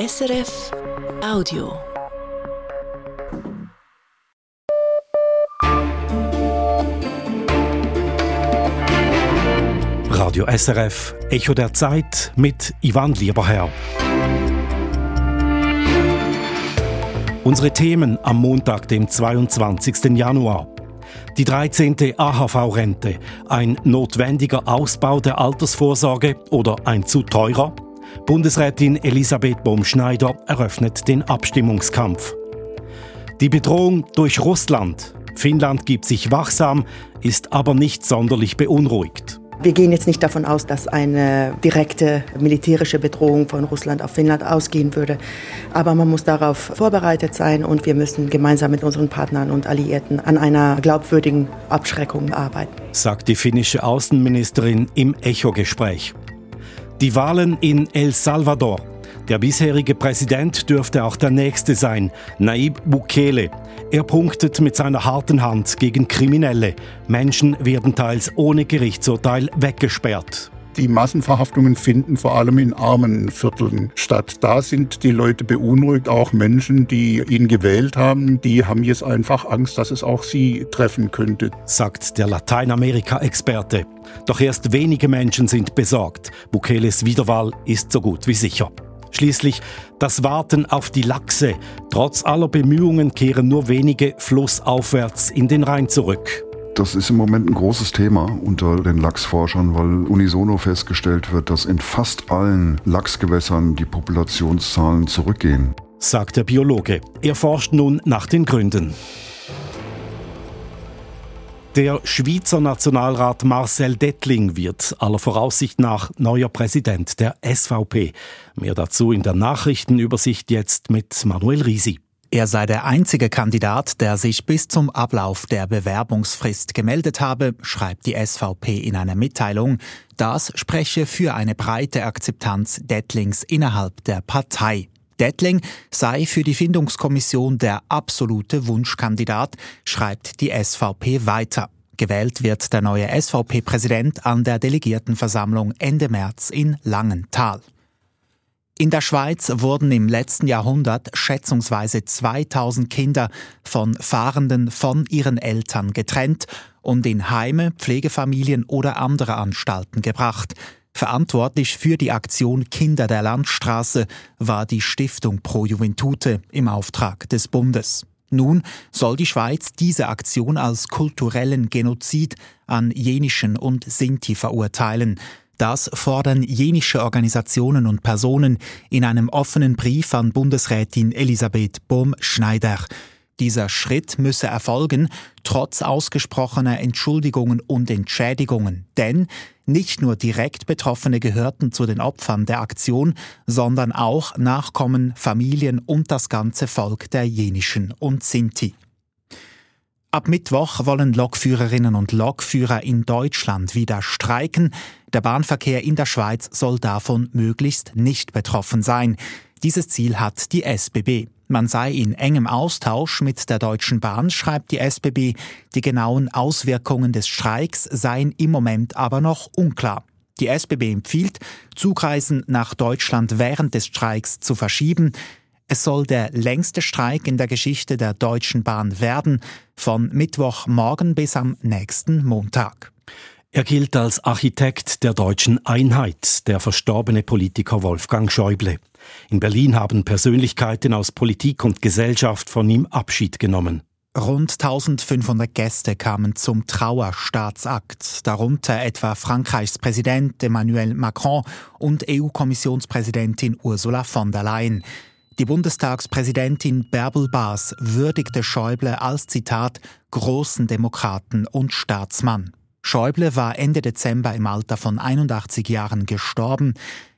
SRF Audio. Radio SRF Echo der Zeit mit Ivan Lieberherr. Unsere Themen am Montag, dem 22. Januar. Die 13. AHV-Rente, ein notwendiger Ausbau der Altersvorsorge oder ein zu teurer? Bundesrätin Elisabeth Bohm-Schneider eröffnet den Abstimmungskampf. Die Bedrohung durch Russland. Finnland gibt sich wachsam, ist aber nicht sonderlich beunruhigt. Wir gehen jetzt nicht davon aus, dass eine direkte militärische Bedrohung von Russland auf Finnland ausgehen würde. Aber man muss darauf vorbereitet sein und wir müssen gemeinsam mit unseren Partnern und Alliierten an einer glaubwürdigen Abschreckung arbeiten. Sagt die finnische Außenministerin im Echo-Gespräch. Die Wahlen in El Salvador. Der bisherige Präsident dürfte auch der nächste sein, Naib Bukele. Er punktet mit seiner harten Hand gegen Kriminelle. Menschen werden teils ohne Gerichtsurteil weggesperrt. Die Massenverhaftungen finden vor allem in armen Vierteln statt. Da sind die Leute beunruhigt, auch Menschen, die ihn gewählt haben, die haben jetzt einfach Angst, dass es auch sie treffen könnte. Sagt der Lateinamerika-Experte. Doch erst wenige Menschen sind besorgt. Bukeles Wiederwahl ist so gut wie sicher. Schließlich das Warten auf die Lachse. Trotz aller Bemühungen kehren nur wenige flussaufwärts in den Rhein zurück. Das ist im Moment ein großes Thema unter den Lachsforschern, weil unisono festgestellt wird, dass in fast allen Lachsgewässern die Populationszahlen zurückgehen. Sagt der Biologe. Er forscht nun nach den Gründen. Der Schweizer Nationalrat Marcel Dettling wird aller Voraussicht nach neuer Präsident der SVP. Mehr dazu in der Nachrichtenübersicht jetzt mit Manuel Risi. Er sei der einzige Kandidat, der sich bis zum Ablauf der Bewerbungsfrist gemeldet habe, schreibt die SVP in einer Mitteilung. Das spreche für eine breite Akzeptanz Dettlings innerhalb der Partei. Dettling sei für die Findungskommission der absolute Wunschkandidat, schreibt die SVP weiter. Gewählt wird der neue SVP-Präsident an der Delegiertenversammlung Ende März in Langenthal. In der Schweiz wurden im letzten Jahrhundert schätzungsweise 2000 Kinder von Fahrenden von ihren Eltern getrennt und in Heime, Pflegefamilien oder andere Anstalten gebracht. Verantwortlich für die Aktion Kinder der Landstraße war die Stiftung Pro Juventute im Auftrag des Bundes. Nun soll die Schweiz diese Aktion als kulturellen Genozid an Jenischen und Sinti verurteilen. Das fordern jenische Organisationen und Personen in einem offenen Brief an Bundesrätin Elisabeth Bohm-Schneider. Dieser Schritt müsse erfolgen, trotz ausgesprochener Entschuldigungen und Entschädigungen. Denn nicht nur direkt Betroffene gehörten zu den Opfern der Aktion, sondern auch Nachkommen, Familien und das ganze Volk der Jenischen und Sinti. Ab Mittwoch wollen Lokführerinnen und Lokführer in Deutschland wieder streiken. Der Bahnverkehr in der Schweiz soll davon möglichst nicht betroffen sein. Dieses Ziel hat die SBB. Man sei in engem Austausch mit der Deutschen Bahn, schreibt die SBB. Die genauen Auswirkungen des Streiks seien im Moment aber noch unklar. Die SBB empfiehlt, Zugreisen nach Deutschland während des Streiks zu verschieben. Es soll der längste Streik in der Geschichte der Deutschen Bahn werden, von Mittwochmorgen bis am nächsten Montag. Er gilt als Architekt der deutschen Einheit, der verstorbene Politiker Wolfgang Schäuble. In Berlin haben Persönlichkeiten aus Politik und Gesellschaft von ihm Abschied genommen. Rund 1500 Gäste kamen zum Trauerstaatsakt, darunter etwa Frankreichs Präsident Emmanuel Macron und EU-Kommissionspräsidentin Ursula von der Leyen. Die Bundestagspräsidentin Bärbel Baas würdigte Schäuble als Zitat großen Demokraten und Staatsmann. Schäuble war Ende Dezember im Alter von 81 Jahren gestorben.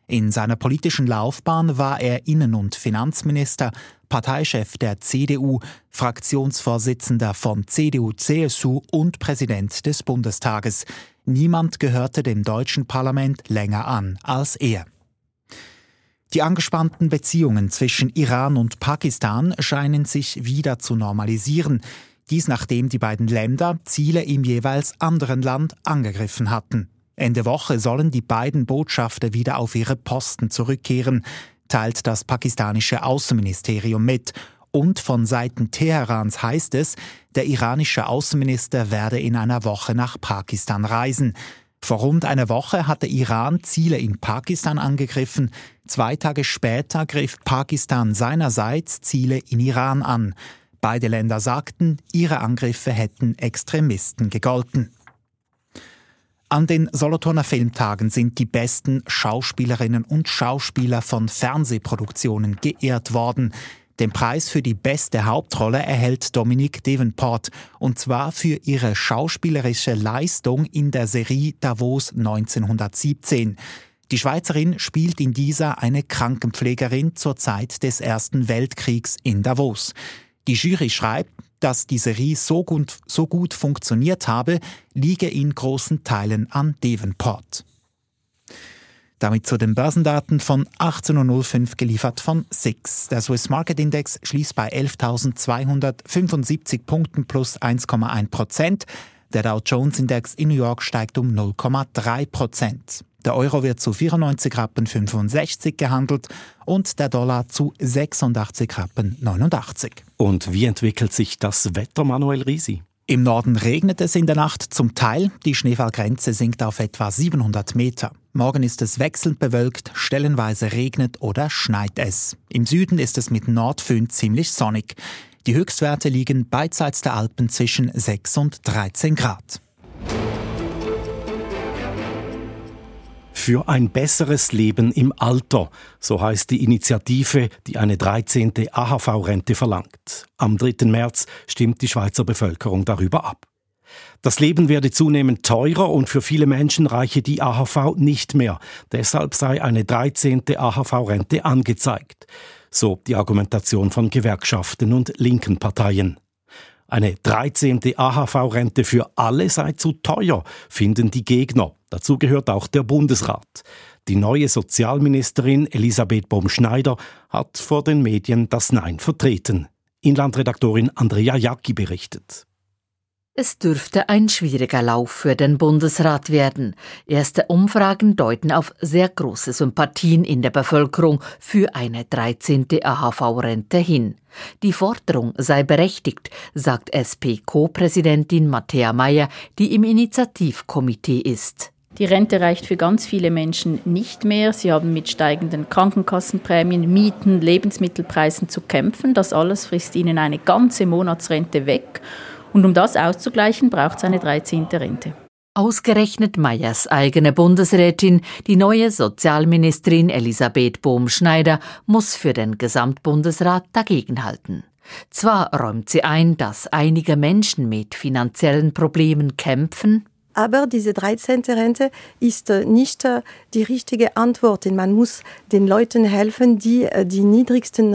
In seiner politischen Laufbahn war er Innen- und Finanzminister, Parteichef der CDU, Fraktionsvorsitzender von CDU-CSU und Präsident des Bundestages. Niemand gehörte dem deutschen Parlament länger an als er. Die angespannten Beziehungen zwischen Iran und Pakistan scheinen sich wieder zu normalisieren. Dies nachdem die beiden Länder Ziele im jeweils anderen Land angegriffen hatten. Ende Woche sollen die beiden Botschafter wieder auf ihre Posten zurückkehren. teilt das pakistanische Außenministerium mit. Und von Seiten Teherans heißt es, der iranische Außenminister werde in einer Woche nach Pakistan reisen. Vor rund einer Woche hatte Iran Ziele in Pakistan angegriffen. Zwei Tage später griff Pakistan seinerseits Ziele in Iran an. Beide Länder sagten, ihre Angriffe hätten Extremisten gegolten. An den Solothurner Filmtagen sind die besten Schauspielerinnen und Schauspieler von Fernsehproduktionen geehrt worden. Den Preis für die beste Hauptrolle erhält Dominique Davenport, und zwar für ihre schauspielerische Leistung in der Serie Davos 1917. Die Schweizerin spielt in dieser eine Krankenpflegerin zur Zeit des Ersten Weltkriegs in Davos. Die Jury schreibt, dass die Serie so gut, so gut funktioniert habe, liege in großen Teilen an Davenport. Damit zu den Börsendaten von 18.05 Uhr geliefert von SIX. Der Swiss Market Index schließt bei 11.275 Punkten plus 1,1 Prozent. Der Dow Jones Index in New York steigt um 0,3 Prozent. Der Euro wird zu 94 Rappen 65 gehandelt und der Dollar zu 86 Rappen 89. Und wie entwickelt sich das Wetter, Manuel Risi? Im Norden regnet es in der Nacht zum Teil. Die Schneefallgrenze sinkt auf etwa 700 Meter. Morgen ist es wechselnd bewölkt, stellenweise regnet oder schneit es. Im Süden ist es mit Nordföhn ziemlich sonnig. Die Höchstwerte liegen beidseits der Alpen zwischen 6 und 13 Grad. Für ein besseres Leben im Alter, so heißt die Initiative, die eine 13. AHV-Rente verlangt. Am 3. März stimmt die Schweizer Bevölkerung darüber ab. Das Leben werde zunehmend teurer und für viele Menschen reiche die AHV nicht mehr. Deshalb sei eine 13. AHV-Rente angezeigt. So die Argumentation von Gewerkschaften und linken Parteien. Eine 13. AHV-Rente für alle sei zu teuer, finden die Gegner. Dazu gehört auch der Bundesrat. Die neue Sozialministerin Elisabeth Baum-Schneider hat vor den Medien das Nein vertreten. Inlandredaktorin Andrea Jacki berichtet. Es dürfte ein schwieriger Lauf für den Bundesrat werden. Erste Umfragen deuten auf sehr große Sympathien in der Bevölkerung für eine 13. AHV-Rente hin. Die Forderung sei berechtigt, sagt SP-Co-Präsidentin Matthäa Mayer, die im Initiativkomitee ist. Die Rente reicht für ganz viele Menschen nicht mehr. Sie haben mit steigenden Krankenkassenprämien, Mieten, Lebensmittelpreisen zu kämpfen. Das alles frisst ihnen eine ganze Monatsrente weg. Und um das auszugleichen, braucht es eine 13. Rente. Ausgerechnet Meyers eigene Bundesrätin, die neue Sozialministerin Elisabeth Bohm-Schneider, muss für den Gesamtbundesrat dagegenhalten. Zwar räumt sie ein, dass einige Menschen mit finanziellen Problemen kämpfen, aber diese 13. Rente ist äh, nicht äh, die richtige Antwort. Denn man muss den Leuten helfen, die äh, die niedrigsten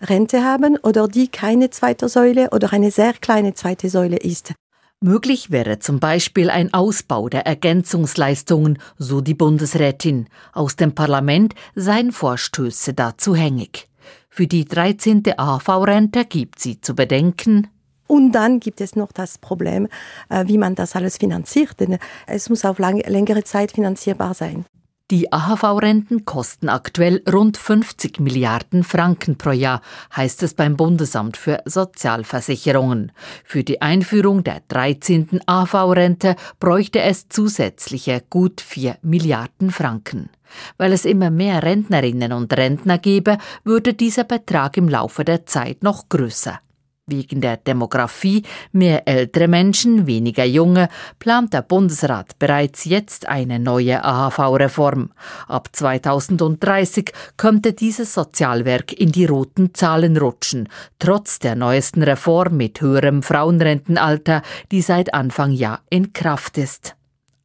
Rente haben oder die keine zweite Säule oder eine sehr kleine zweite Säule ist. Möglich wäre zum Beispiel ein Ausbau der Ergänzungsleistungen, so die Bundesrätin. Aus dem Parlament seien Vorstöße dazu hängig. Für die 13. AV-Rente gibt sie zu bedenken, und dann gibt es noch das Problem, äh, wie man das alles finanziert, denn es muss auf lang, längere Zeit finanzierbar sein. Die AHV-Renten kosten aktuell rund 50 Milliarden Franken pro Jahr, heißt es beim Bundesamt für Sozialversicherungen. Für die Einführung der 13. AHV-Rente bräuchte es zusätzliche gut 4 Milliarden Franken. Weil es immer mehr Rentnerinnen und Rentner gäbe, würde dieser Betrag im Laufe der Zeit noch größer. Wegen der Demografie, mehr ältere Menschen, weniger junge, plant der Bundesrat bereits jetzt eine neue AHV-Reform. Ab 2030 könnte dieses Sozialwerk in die roten Zahlen rutschen, trotz der neuesten Reform mit höherem Frauenrentenalter, die seit Anfang Jahr in Kraft ist.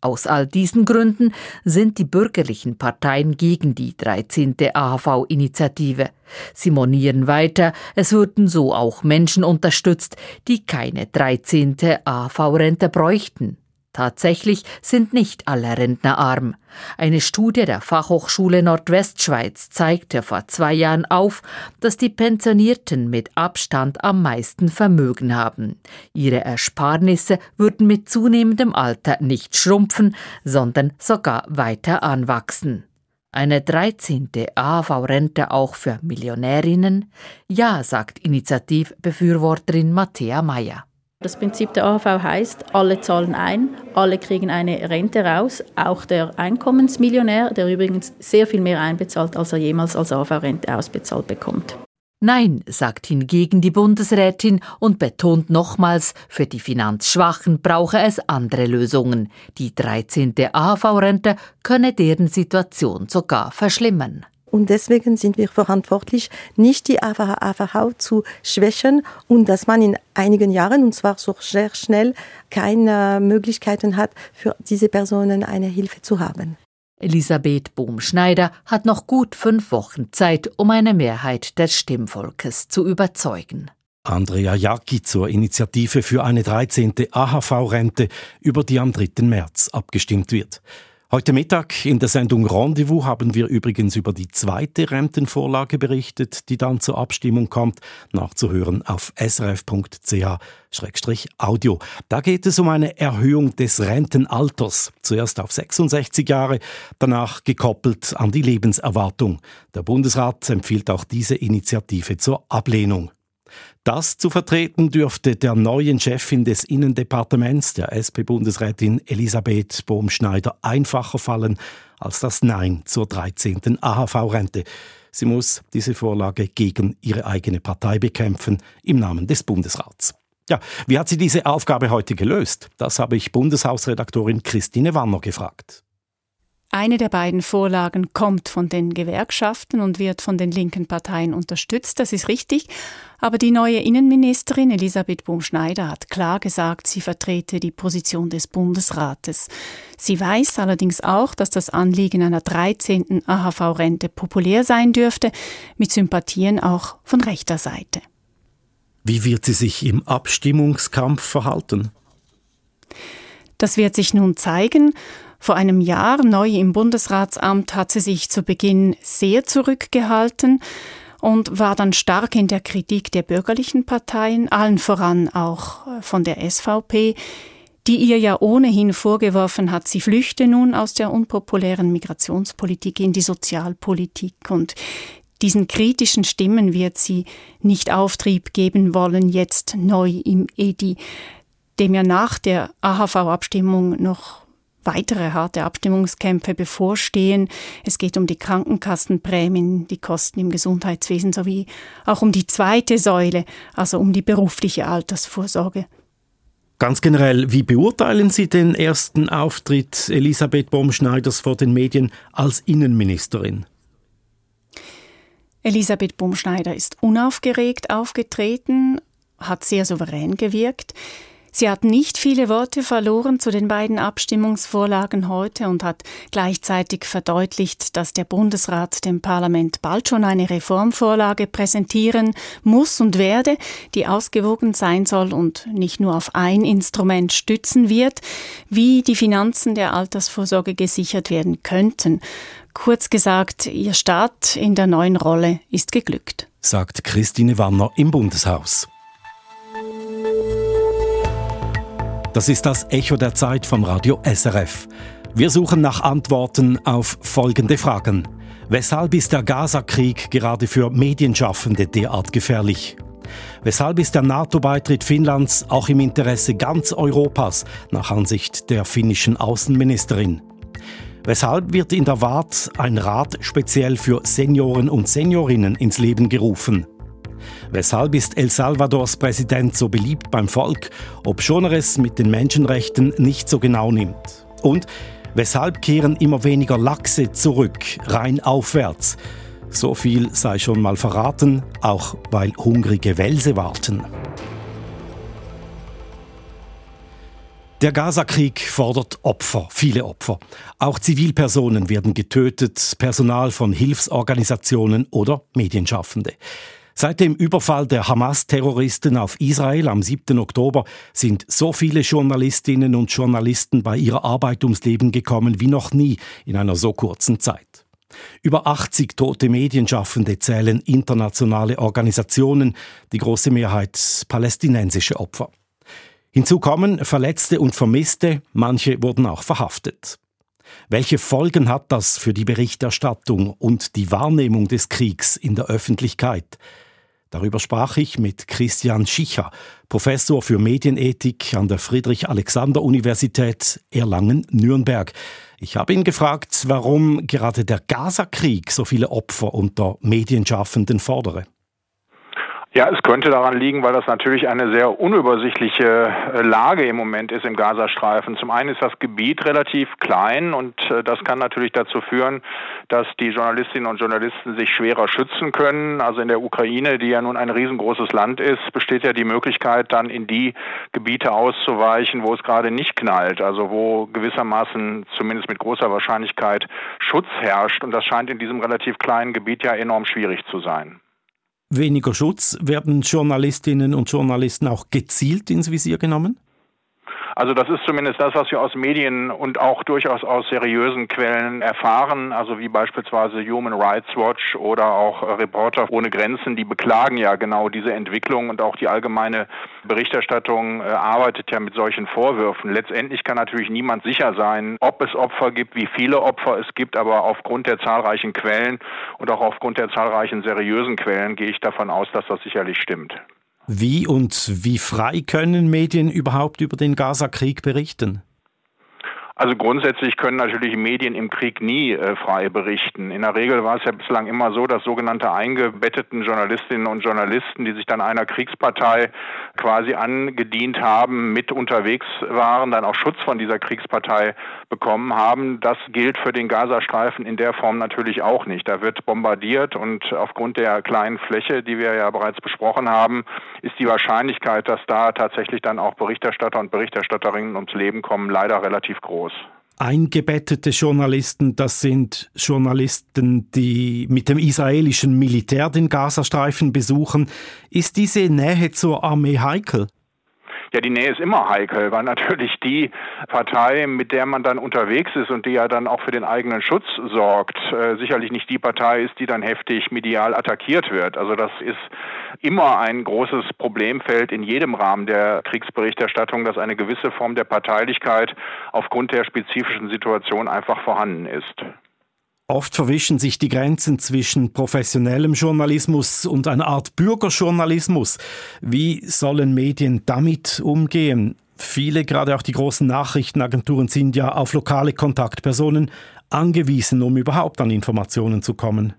Aus all diesen Gründen sind die bürgerlichen Parteien gegen die 13. AHV-Initiative. Sie monieren weiter, es würden so auch Menschen unterstützt, die keine 13. AHV-Rente bräuchten. Tatsächlich sind nicht alle Rentner arm. Eine Studie der Fachhochschule Nordwestschweiz zeigte vor zwei Jahren auf, dass die Pensionierten mit Abstand am meisten Vermögen haben. Ihre Ersparnisse würden mit zunehmendem Alter nicht schrumpfen, sondern sogar weiter anwachsen. Eine 13. AHV-Rente auch für Millionärinnen? Ja, sagt Initiativbefürworterin Matthäa Meyer. Das Prinzip der AHV heißt, alle zahlen ein, alle kriegen eine Rente raus, auch der Einkommensmillionär, der übrigens sehr viel mehr einbezahlt, als er jemals als AHV-Rente ausbezahlt bekommt. Nein, sagt hingegen die Bundesrätin und betont nochmals, für die Finanzschwachen brauche es andere Lösungen. Die 13. AHV-Rente könne deren Situation sogar verschlimmern. Und deswegen sind wir verantwortlich, nicht die AVH zu schwächen und dass man in einigen Jahren, und zwar so sehr schnell, keine Möglichkeiten hat, für diese Personen eine Hilfe zu haben. Elisabeth Bohm-Schneider hat noch gut fünf Wochen Zeit, um eine Mehrheit des Stimmvolkes zu überzeugen. Andrea Jacki zur Initiative für eine 13. AHV-Rente, über die am 3. März abgestimmt wird. Heute Mittag in der Sendung Rendezvous haben wir übrigens über die zweite Rentenvorlage berichtet, die dann zur Abstimmung kommt, nachzuhören auf srf.ch-audio. Da geht es um eine Erhöhung des Rentenalters, zuerst auf 66 Jahre, danach gekoppelt an die Lebenserwartung. Der Bundesrat empfiehlt auch diese Initiative zur Ablehnung. Das zu vertreten dürfte der neuen Chefin des Innendepartements, der SP-Bundesrätin Elisabeth Bohm-Schneider, einfacher fallen als das Nein zur 13. AHV-Rente. Sie muss diese Vorlage gegen ihre eigene Partei bekämpfen im Namen des Bundesrats. Ja, wie hat sie diese Aufgabe heute gelöst? Das habe ich Bundeshausredaktorin Christine Wanner gefragt. Eine der beiden Vorlagen kommt von den Gewerkschaften und wird von den linken Parteien unterstützt, das ist richtig. Aber die neue Innenministerin Elisabeth Bohm-Schneider hat klar gesagt, sie vertrete die Position des Bundesrates. Sie weiß allerdings auch, dass das Anliegen einer 13. AHV-Rente populär sein dürfte, mit Sympathien auch von rechter Seite. Wie wird sie sich im Abstimmungskampf verhalten? Das wird sich nun zeigen. Vor einem Jahr, neu im Bundesratsamt, hat sie sich zu Beginn sehr zurückgehalten und war dann stark in der Kritik der bürgerlichen Parteien, allen voran auch äh, von der SVP, die ihr ja ohnehin vorgeworfen hat, sie flüchte nun aus der unpopulären Migrationspolitik in die Sozialpolitik. Und diesen kritischen Stimmen wird sie nicht Auftrieb geben wollen, jetzt neu im EDI, dem ja nach der AHV-Abstimmung noch weitere harte Abstimmungskämpfe bevorstehen. Es geht um die Krankenkassenprämien, die Kosten im Gesundheitswesen sowie auch um die zweite Säule, also um die berufliche Altersvorsorge. Ganz generell, wie beurteilen Sie den ersten Auftritt Elisabeth Baumschneiders vor den Medien als Innenministerin? Elisabeth Baumschneider ist unaufgeregt aufgetreten, hat sehr souverän gewirkt. Sie hat nicht viele Worte verloren zu den beiden Abstimmungsvorlagen heute und hat gleichzeitig verdeutlicht, dass der Bundesrat dem Parlament bald schon eine Reformvorlage präsentieren muss und werde, die ausgewogen sein soll und nicht nur auf ein Instrument stützen wird, wie die Finanzen der Altersvorsorge gesichert werden könnten. Kurz gesagt, ihr Start in der neuen Rolle ist geglückt. Sagt Christine Wanner im Bundeshaus. Das ist das Echo der Zeit vom Radio SRF. Wir suchen nach Antworten auf folgende Fragen. Weshalb ist der Gaza-Krieg gerade für Medienschaffende derart gefährlich? Weshalb ist der NATO-Beitritt Finnlands auch im Interesse ganz Europas, nach Ansicht der finnischen Außenministerin? Weshalb wird in der WART ein Rat speziell für Senioren und Seniorinnen ins Leben gerufen? Weshalb ist El Salvadors Präsident so beliebt beim Volk, obschon er es mit den Menschenrechten nicht so genau nimmt? Und weshalb kehren immer weniger Lachse zurück, rein aufwärts? So viel sei schon mal verraten, auch weil hungrige Wälse warten. Der Gaza-Krieg fordert Opfer, viele Opfer. Auch Zivilpersonen werden getötet, Personal von Hilfsorganisationen oder Medienschaffende. Seit dem Überfall der Hamas-Terroristen auf Israel am 7. Oktober sind so viele Journalistinnen und Journalisten bei ihrer Arbeit ums Leben gekommen wie noch nie in einer so kurzen Zeit. Über 80 tote Medienschaffende zählen internationale Organisationen, die große Mehrheit palästinensische Opfer. Hinzu kommen Verletzte und Vermisste, manche wurden auch verhaftet. Welche Folgen hat das für die Berichterstattung und die Wahrnehmung des Kriegs in der Öffentlichkeit? Darüber sprach ich mit Christian Schicher, Professor für Medienethik an der Friedrich-Alexander-Universität Erlangen-Nürnberg. Ich habe ihn gefragt, warum gerade der Gaza-Krieg so viele Opfer unter Medienschaffenden fordere. Ja, es könnte daran liegen, weil das natürlich eine sehr unübersichtliche äh, Lage im Moment ist im Gazastreifen. Zum einen ist das Gebiet relativ klein und äh, das kann natürlich dazu führen, dass die Journalistinnen und Journalisten sich schwerer schützen können. Also in der Ukraine, die ja nun ein riesengroßes Land ist, besteht ja die Möglichkeit, dann in die Gebiete auszuweichen, wo es gerade nicht knallt, also wo gewissermaßen zumindest mit großer Wahrscheinlichkeit Schutz herrscht. Und das scheint in diesem relativ kleinen Gebiet ja enorm schwierig zu sein weniger Schutz. Werden Journalistinnen und Journalisten auch gezielt ins Visier genommen? Also das ist zumindest das, was wir aus Medien und auch durchaus aus seriösen Quellen erfahren, also wie beispielsweise Human Rights Watch oder auch Reporter ohne Grenzen, die beklagen ja genau diese Entwicklung und auch die allgemeine Berichterstattung äh, arbeitet ja mit solchen Vorwürfen. Letztendlich kann natürlich niemand sicher sein, ob es Opfer gibt, wie viele Opfer es gibt, aber aufgrund der zahlreichen Quellen und auch aufgrund der zahlreichen seriösen Quellen gehe ich davon aus, dass das sicherlich stimmt. Wie und wie frei können Medien überhaupt über den Gaza-Krieg berichten? Also grundsätzlich können natürlich Medien im Krieg nie äh, frei berichten. In der Regel war es ja bislang immer so, dass sogenannte eingebetteten Journalistinnen und Journalisten, die sich dann einer Kriegspartei quasi angedient haben, mit unterwegs waren, dann auch Schutz von dieser Kriegspartei bekommen haben. Das gilt für den Gazastreifen in der Form natürlich auch nicht. Da wird bombardiert und aufgrund der kleinen Fläche, die wir ja bereits besprochen haben, ist die Wahrscheinlichkeit, dass da tatsächlich dann auch Berichterstatter und Berichterstatterinnen ums Leben kommen, leider relativ groß aus? Eingebettete Journalisten, das sind Journalisten, die mit dem israelischen Militär den Gazastreifen besuchen. Ist diese Nähe zur Armee heikel? Ja, die Nähe ist immer heikel, weil natürlich die Partei, mit der man dann unterwegs ist und die ja dann auch für den eigenen Schutz sorgt, äh, sicherlich nicht die Partei ist, die dann heftig medial attackiert wird. Also das ist immer ein großes Problemfeld in jedem Rahmen der Kriegsberichterstattung, dass eine gewisse Form der Parteilichkeit aufgrund der spezifischen Situation einfach vorhanden ist. Oft verwischen sich die Grenzen zwischen professionellem Journalismus und einer Art Bürgerjournalismus. Wie sollen Medien damit umgehen? Viele, gerade auch die großen Nachrichtenagenturen, sind ja auf lokale Kontaktpersonen angewiesen, um überhaupt an Informationen zu kommen.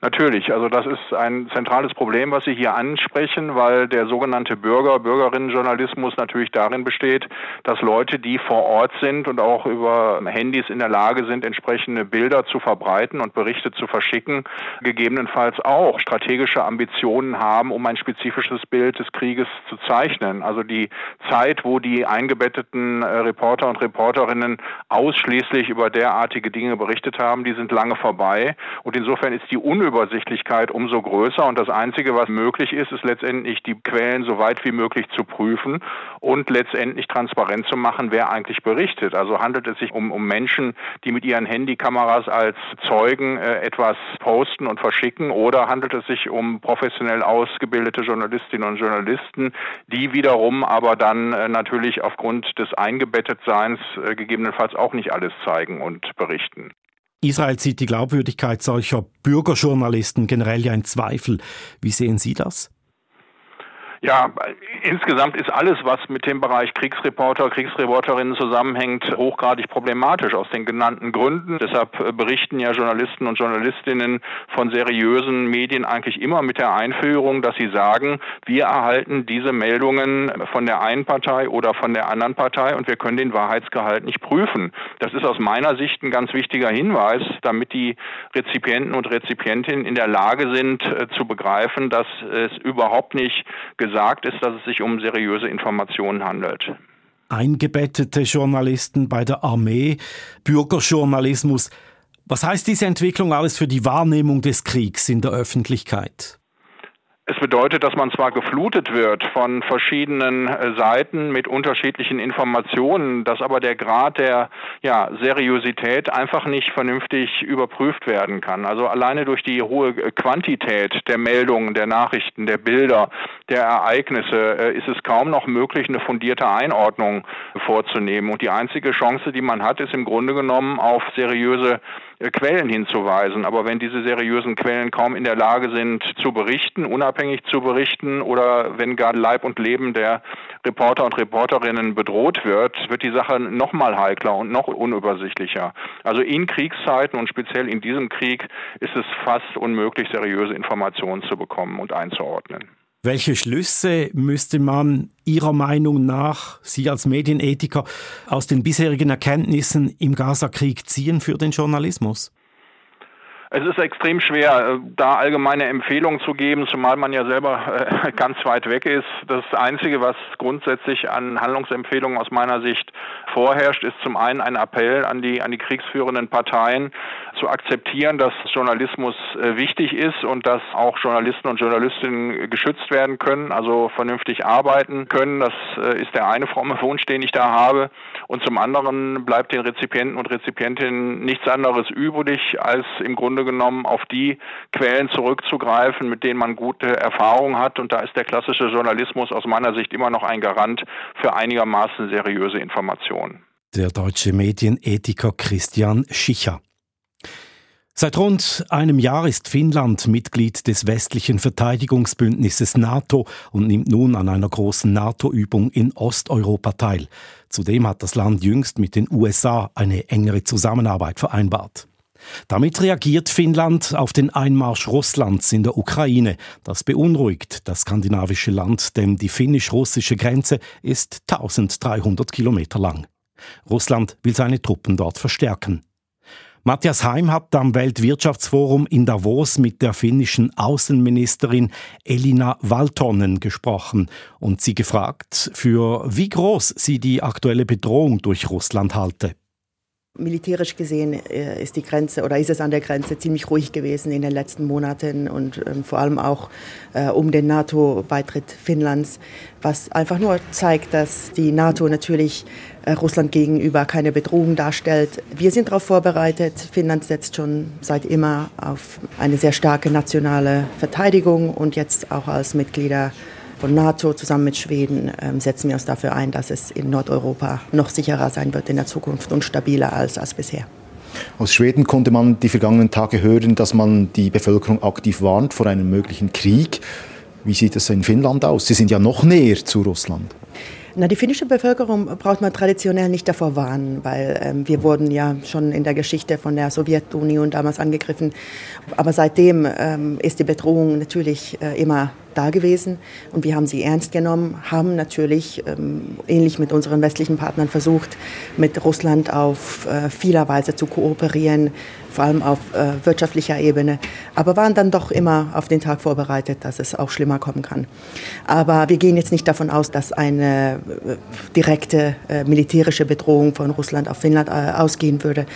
Natürlich, also das ist ein zentrales Problem, was Sie hier ansprechen, weil der sogenannte Bürger, Bürgerinnenjournalismus natürlich darin besteht, dass Leute, die vor Ort sind und auch über Handys in der Lage sind, entsprechende Bilder zu verbreiten und Berichte zu verschicken, gegebenenfalls auch strategische Ambitionen haben, um ein spezifisches Bild des Krieges zu zeichnen. Also die Zeit, wo die eingebetteten äh, Reporter und Reporterinnen ausschließlich über derartige Dinge berichtet haben, die sind lange vorbei und insofern ist die Unübersichtlichkeit Unübersichtlichkeit umso größer. Und das Einzige, was möglich ist, ist letztendlich die Quellen so weit wie möglich zu prüfen und letztendlich transparent zu machen, wer eigentlich berichtet. Also handelt es sich um, um Menschen, die mit ihren Handykameras als Zeugen äh, etwas posten und verschicken oder handelt es sich um professionell ausgebildete Journalistinnen und Journalisten, die wiederum aber dann äh, natürlich aufgrund des Eingebettetseins äh, gegebenenfalls auch nicht alles zeigen und berichten. Israel zieht die Glaubwürdigkeit solcher Bürgerjournalisten generell ja in Zweifel. Wie sehen Sie das? Ja, insgesamt ist alles, was mit dem Bereich Kriegsreporter, Kriegsreporterinnen zusammenhängt, hochgradig problematisch aus den genannten Gründen. Deshalb äh, berichten ja Journalisten und Journalistinnen von seriösen Medien eigentlich immer mit der Einführung, dass sie sagen, wir erhalten diese Meldungen von der einen Partei oder von der anderen Partei und wir können den Wahrheitsgehalt nicht prüfen. Das ist aus meiner Sicht ein ganz wichtiger Hinweis, damit die Rezipienten und Rezipientinnen in der Lage sind äh, zu begreifen, dass es überhaupt nicht gesagt ist, dass es sich um seriöse Informationen handelt. Eingebettete Journalisten bei der Armee, Bürgerjournalismus. Was heißt diese Entwicklung alles für die Wahrnehmung des Kriegs in der Öffentlichkeit? Es bedeutet, dass man zwar geflutet wird von verschiedenen äh, Seiten mit unterschiedlichen Informationen, dass aber der Grad der ja, Seriosität einfach nicht vernünftig überprüft werden kann. Also alleine durch die hohe Quantität der Meldungen, der Nachrichten, der Bilder, der Ereignisse äh, ist es kaum noch möglich, eine fundierte Einordnung vorzunehmen. Und die einzige Chance, die man hat, ist im Grunde genommen auf seriöse äh, Quellen hinzuweisen. Aber wenn diese seriösen Quellen kaum in der Lage sind zu berichten, unabhängig zu berichten oder wenn gar Leib und Leben der Reporter und Reporterinnen bedroht wird, wird die Sache noch mal heikler und noch unübersichtlicher. Also in Kriegszeiten und speziell in diesem Krieg ist es fast unmöglich, seriöse Informationen zu bekommen und einzuordnen. Welche Schlüsse müsste man Ihrer Meinung nach, Sie als Medienethiker, aus den bisherigen Erkenntnissen im Gaza-Krieg ziehen für den Journalismus? Es ist extrem schwer, äh, da allgemeine Empfehlungen zu geben, zumal man ja selber äh, ganz weit weg ist. Das Einzige, was grundsätzlich an Handlungsempfehlungen aus meiner Sicht vorherrscht, ist zum einen ein Appell an die, an die kriegsführenden Parteien, zu akzeptieren, dass Journalismus äh, wichtig ist und dass auch Journalisten und Journalistinnen geschützt werden können, also vernünftig arbeiten können. Das ist der eine fromme Wunsch, den ich da habe. Und zum anderen bleibt den Rezipienten und Rezipientinnen nichts anderes übrig, als im Grunde genommen auf die Quellen zurückzugreifen, mit denen man gute Erfahrungen hat. Und da ist der klassische Journalismus aus meiner Sicht immer noch ein Garant für einigermaßen seriöse Informationen. Der deutsche Medienethiker Christian Schicher. Seit rund einem Jahr ist Finnland Mitglied des westlichen Verteidigungsbündnisses NATO und nimmt nun an einer großen NATO-Übung in Osteuropa teil. Zudem hat das Land jüngst mit den USA eine engere Zusammenarbeit vereinbart. Damit reagiert Finnland auf den Einmarsch Russlands in der Ukraine. Das beunruhigt das skandinavische Land, denn die finnisch-russische Grenze ist 1300 Kilometer lang. Russland will seine Truppen dort verstärken. Matthias Heim hat am Weltwirtschaftsforum in Davos mit der finnischen Außenministerin Elina Valtonen gesprochen und sie gefragt, für wie groß sie die aktuelle Bedrohung durch Russland halte. Militärisch gesehen äh, ist die Grenze oder ist es an der Grenze ziemlich ruhig gewesen in den letzten Monaten und ähm, vor allem auch äh, um den NATO-Beitritt Finnlands, was einfach nur zeigt, dass die NATO natürlich Russland gegenüber keine Bedrohung darstellt. Wir sind darauf vorbereitet. Finnland setzt schon seit immer auf eine sehr starke nationale Verteidigung und jetzt auch als Mitglieder von NATO zusammen mit Schweden ähm, setzen wir uns dafür ein, dass es in Nordeuropa noch sicherer sein wird in der Zukunft und stabiler als, als bisher. Aus Schweden konnte man die vergangenen Tage hören, dass man die Bevölkerung aktiv warnt vor einem möglichen Krieg. Wie sieht es in Finnland aus? Sie sind ja noch näher zu Russland. Na, die finnische Bevölkerung braucht man traditionell nicht davor warnen, weil ähm, wir wurden ja schon in der Geschichte von der Sowjetunion damals angegriffen. Aber seitdem ähm, ist die Bedrohung natürlich äh, immer da gewesen und wir haben sie ernst genommen, haben natürlich ähm, ähnlich mit unseren westlichen Partnern versucht, mit Russland auf äh, vieler Weise zu kooperieren, vor allem auf äh, wirtschaftlicher Ebene, aber waren dann doch immer auf den Tag vorbereitet, dass es auch schlimmer kommen kann. Aber wir gehen jetzt nicht davon aus, dass eine äh, direkte äh, militärische Bedrohung von Russland auf Finnland äh, ausgehen würde.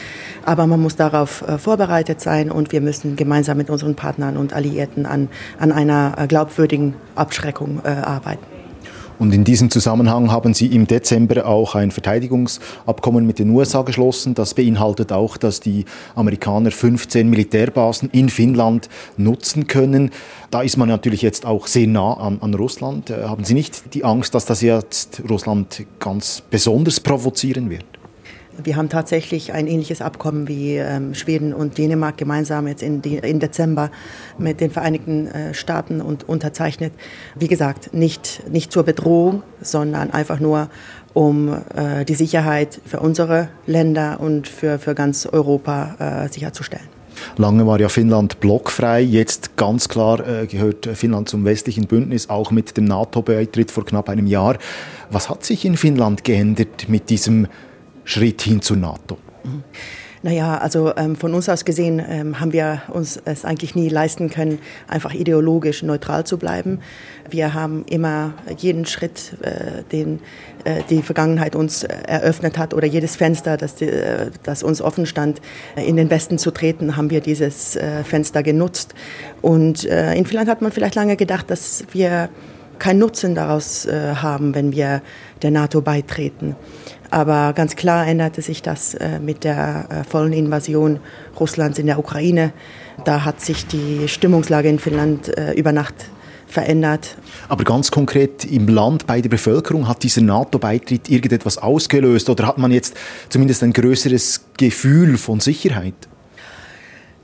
Aber man muss darauf äh, vorbereitet sein und wir müssen gemeinsam mit unseren Partnern und Alliierten an, an einer glaubwürdigen glaubwürdigen Abschreckung äh, arbeiten. Und in diesem Zusammenhang haben Sie im Dezember auch ein Verteidigungsabkommen mit den USA geschlossen. Das beinhaltet auch, dass die Amerikaner 15 Militärbasen in Finnland nutzen können. Da ist man natürlich jetzt auch sehr nah an, an Russland. Äh, haben Sie nicht die Angst, dass das jetzt Russland ganz besonders provozieren wird? Wir haben tatsächlich ein ähnliches Abkommen wie ähm, Schweden und Dänemark gemeinsam jetzt in, die, in Dezember mit den Vereinigten äh, Staaten und unterzeichnet. Wie gesagt, nicht, nicht zur Bedrohung, sondern einfach nur um äh, die Sicherheit für unsere Länder und für, für ganz Europa äh, sicherzustellen. Lange war ja Finnland blockfrei. Jetzt ganz klar äh, gehört Finnland zum westlichen Bündnis, auch mit dem NATO-Beitritt vor knapp einem Jahr. Was hat sich in Finnland geändert mit diesem Schritt hin zur NATO? Naja, also ähm, von uns aus gesehen ähm, haben wir uns es eigentlich nie leisten können, einfach ideologisch neutral zu bleiben. Wir haben immer jeden Schritt, äh, den äh, die Vergangenheit uns eröffnet hat oder jedes Fenster, das, die, äh, das uns offen stand, in den Westen zu treten, haben wir dieses äh, Fenster genutzt. Und äh, in Finnland hat man vielleicht lange gedacht, dass wir keinen Nutzen daraus äh, haben, wenn wir der NATO beitreten. Aber ganz klar änderte sich das äh, mit der äh, vollen Invasion Russlands in der Ukraine. Da hat sich die Stimmungslage in Finnland äh, über Nacht verändert. Aber ganz konkret im Land, bei der Bevölkerung, hat dieser NATO-Beitritt irgendetwas ausgelöst oder hat man jetzt zumindest ein größeres Gefühl von Sicherheit?